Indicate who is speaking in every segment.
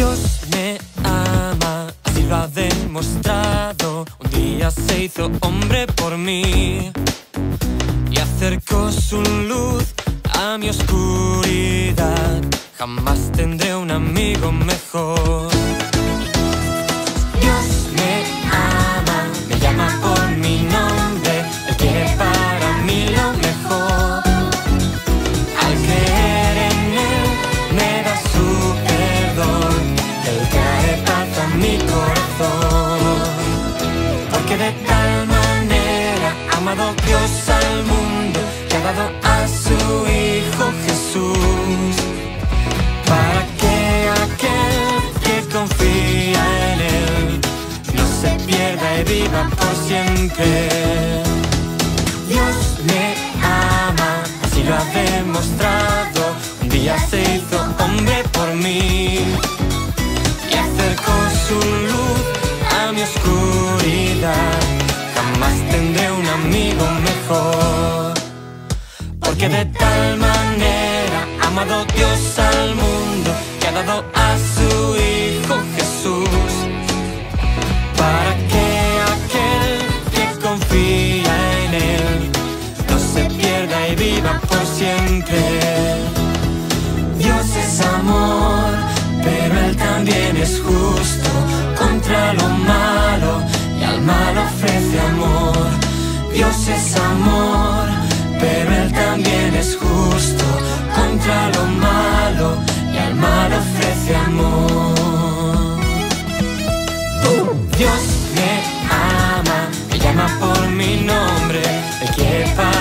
Speaker 1: Dios me ama, así lo ha demostrado. Un día se hizo hombre por mí y acercó su luz a mi oscuridad. Jamás tendré un amigo mejor. Dios me ama, así lo ha demostrado. Un día se hizo hombre por mí y acercó su luz a mi oscuridad. Jamás tendré un amigo mejor. Porque de tal manera ha amado Dios al mundo que ha dado a mi nombre, Él quiere para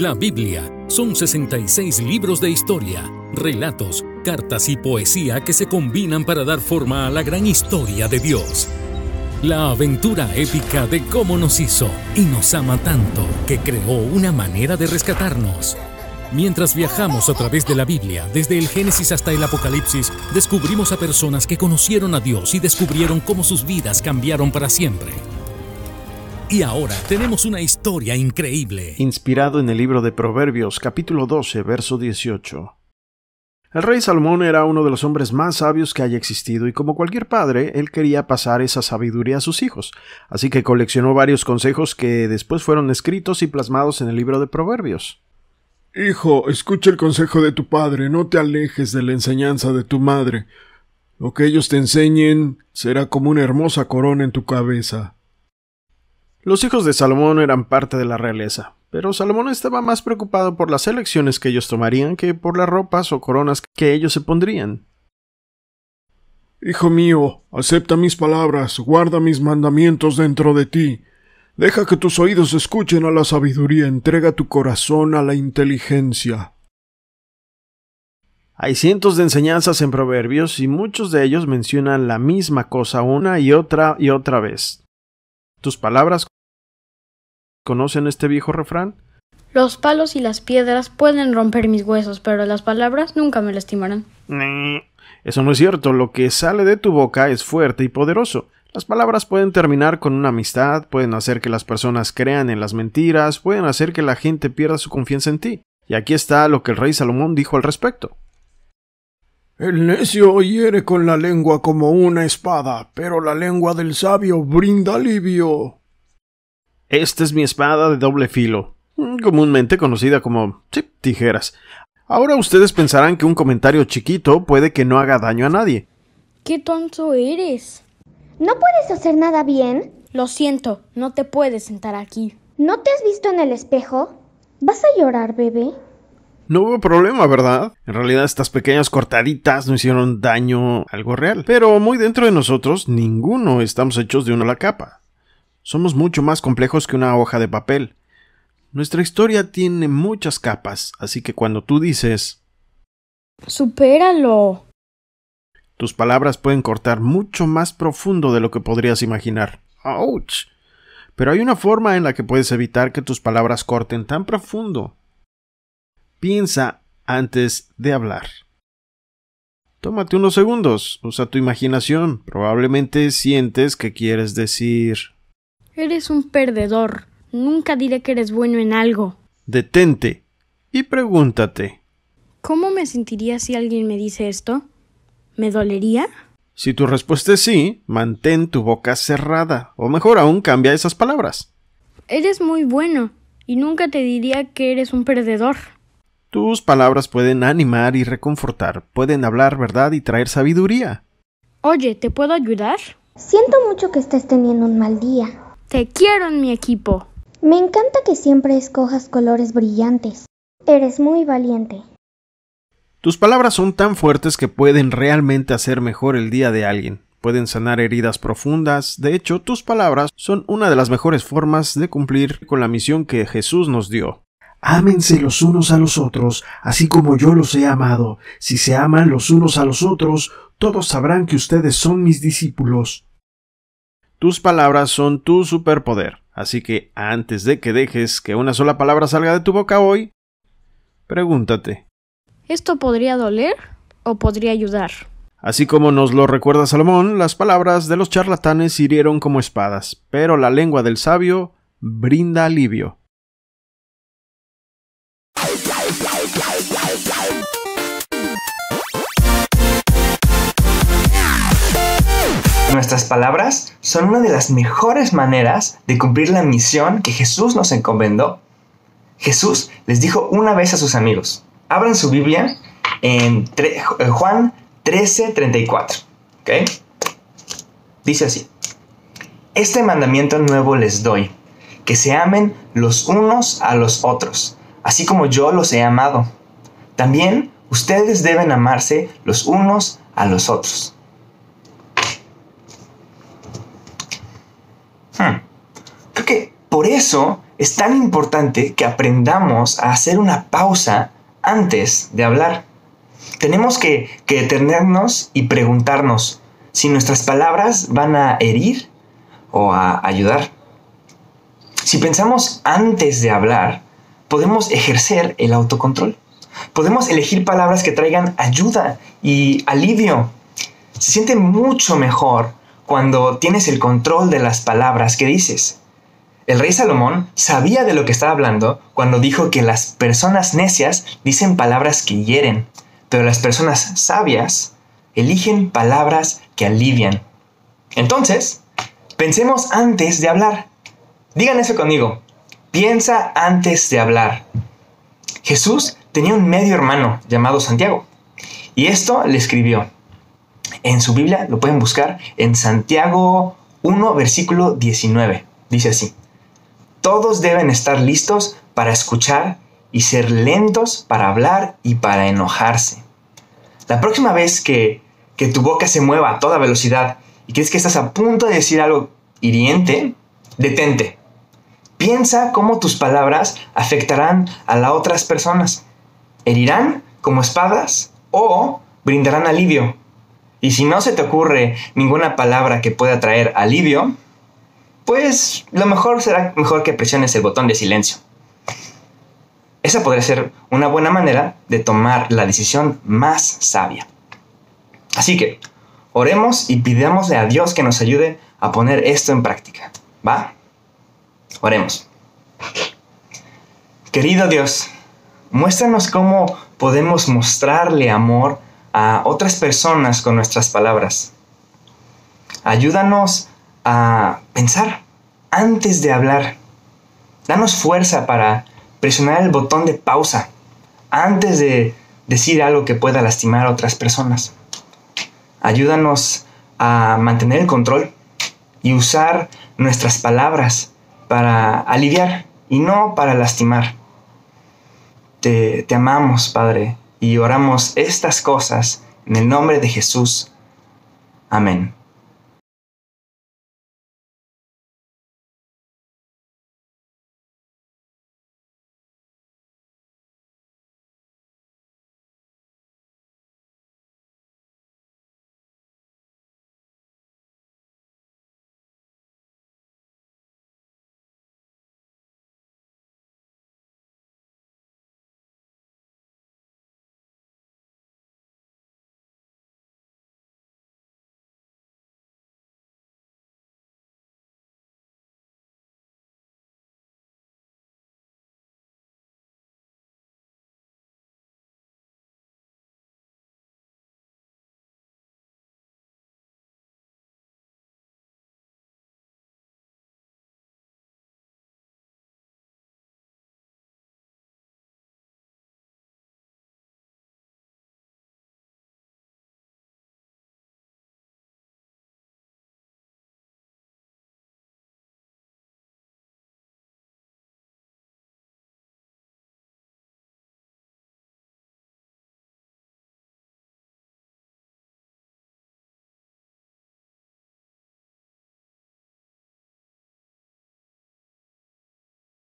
Speaker 2: La Biblia son 66 libros de historia, relatos, cartas y poesía que se combinan para dar forma a la gran historia de Dios. La aventura épica de cómo nos hizo y nos ama tanto que creó una manera de rescatarnos. Mientras viajamos a través de la Biblia, desde el Génesis hasta el Apocalipsis, descubrimos a personas que conocieron a Dios y descubrieron cómo sus vidas cambiaron para siempre. Y ahora tenemos una historia increíble.
Speaker 3: Inspirado en el libro de Proverbios capítulo 12, verso 18. El rey Salomón era uno de los hombres más sabios que haya existido y como cualquier padre, él quería pasar esa sabiduría a sus hijos, así que coleccionó varios consejos que después fueron escritos y plasmados en el libro de Proverbios.
Speaker 4: Hijo, escucha el consejo de tu padre, no te alejes de la enseñanza de tu madre. Lo que ellos te enseñen será como una hermosa corona en tu cabeza.
Speaker 3: Los hijos de Salomón eran parte de la realeza, pero Salomón estaba más preocupado por las elecciones que ellos tomarían que por las ropas o coronas que ellos se pondrían.
Speaker 4: Hijo mío, acepta mis palabras, guarda mis mandamientos dentro de ti. Deja que tus oídos escuchen a la sabiduría, entrega tu corazón a la inteligencia.
Speaker 3: Hay cientos de enseñanzas en Proverbios y muchos de ellos mencionan la misma cosa una y otra y otra vez. ¿Tus palabras conocen este viejo refrán?
Speaker 5: Los palos y las piedras pueden romper mis huesos, pero las palabras nunca me lastimarán.
Speaker 3: Eso no es cierto, lo que sale de tu boca es fuerte y poderoso. Las palabras pueden terminar con una amistad, pueden hacer que las personas crean en las mentiras, pueden hacer que la gente pierda su confianza en ti. Y aquí está lo que el rey Salomón dijo al respecto.
Speaker 4: El necio hiere con la lengua como una espada, pero la lengua del sabio brinda alivio.
Speaker 3: Esta es mi espada de doble filo, comúnmente conocida como sí, tijeras. Ahora ustedes pensarán que un comentario chiquito puede que no haga daño a nadie.
Speaker 5: ¡Qué tonto eres!
Speaker 6: ¿No puedes hacer nada bien?
Speaker 5: Lo siento, no te puedes sentar aquí.
Speaker 6: ¿No te has visto en el espejo? ¿Vas a llorar, bebé?
Speaker 3: No hubo problema, ¿verdad? En realidad estas pequeñas cortaditas no hicieron daño algo real. Pero muy dentro de nosotros, ninguno estamos hechos de una la capa. Somos mucho más complejos que una hoja de papel. Nuestra historia tiene muchas capas, así que cuando tú dices,
Speaker 5: Supéralo.
Speaker 3: tus palabras pueden cortar mucho más profundo de lo que podrías imaginar. ¡Auch! Pero hay una forma en la que puedes evitar que tus palabras corten tan profundo. Piensa antes de hablar. Tómate unos segundos, usa tu imaginación. Probablemente sientes que quieres decir.
Speaker 5: Eres un perdedor. Nunca diré que eres bueno en algo.
Speaker 3: Detente y pregúntate.
Speaker 5: ¿Cómo me sentiría si alguien me dice esto? ¿Me dolería?
Speaker 3: Si tu respuesta es sí, mantén tu boca cerrada, o mejor aún, cambia esas palabras.
Speaker 5: Eres muy bueno, y nunca te diría que eres un perdedor.
Speaker 3: Tus palabras pueden animar y reconfortar, pueden hablar verdad y traer sabiduría.
Speaker 5: Oye, ¿te puedo ayudar?
Speaker 6: Siento mucho que estés teniendo un mal día.
Speaker 5: Te quiero en mi equipo.
Speaker 6: Me encanta que siempre escojas colores brillantes. Eres muy valiente.
Speaker 3: Tus palabras son tan fuertes que pueden realmente hacer mejor el día de alguien. Pueden sanar heridas profundas. De hecho, tus palabras son una de las mejores formas de cumplir con la misión que Jesús nos dio.
Speaker 7: Ámense los unos a los otros, así como yo los he amado. Si se aman los unos a los otros, todos sabrán que ustedes son mis discípulos.
Speaker 3: Tus palabras son tu superpoder, así que antes de que dejes que una sola palabra salga de tu boca hoy, pregúntate.
Speaker 5: ¿Esto podría doler o podría ayudar?
Speaker 3: Así como nos lo recuerda Salomón, las palabras de los charlatanes hirieron como espadas, pero la lengua del sabio brinda alivio.
Speaker 8: Nuestras palabras son una de las mejores maneras de cumplir la misión que Jesús nos encomendó. Jesús les dijo una vez a sus amigos, abran su Biblia en eh, Juan 13:34. ¿ok? Dice así, este mandamiento nuevo les doy, que se amen los unos a los otros, así como yo los he amado. También ustedes deben amarse los unos a los otros. Por eso es tan importante que aprendamos a hacer una pausa antes de hablar. Tenemos que, que detenernos y preguntarnos si nuestras palabras van a herir o a ayudar. Si pensamos antes de hablar, podemos ejercer el autocontrol. Podemos elegir palabras que traigan ayuda y alivio. Se siente mucho mejor cuando tienes el control de las palabras que dices. El rey Salomón sabía de lo que estaba hablando cuando dijo que las personas necias dicen palabras que hieren, pero las personas sabias eligen palabras que alivian. Entonces, pensemos antes de hablar. Digan eso conmigo. Piensa antes de hablar. Jesús tenía un medio hermano llamado Santiago, y esto le escribió. En su Biblia lo pueden buscar en Santiago 1, versículo 19. Dice así. Todos deben estar listos para escuchar y ser lentos para hablar y para enojarse. La próxima vez que, que tu boca se mueva a toda velocidad y crees que estás a punto de decir algo hiriente, detente. Piensa cómo tus palabras afectarán a las otras personas. ¿Herirán como espadas o brindarán alivio? Y si no se te ocurre ninguna palabra que pueda traer alivio, pues lo mejor será mejor que presiones el botón de silencio. Esa podría ser una buena manera de tomar la decisión más sabia. Así que, oremos y pidámosle a Dios que nos ayude a poner esto en práctica. ¿Va? Oremos. Querido Dios, muéstranos cómo podemos mostrarle amor a otras personas con nuestras palabras. Ayúdanos a pensar antes de hablar. Danos fuerza para presionar el botón de pausa antes de decir algo que pueda lastimar a otras personas. Ayúdanos a mantener el control y usar nuestras palabras para aliviar y no para lastimar. Te, te amamos, Padre, y oramos estas cosas en el nombre de Jesús. Amén.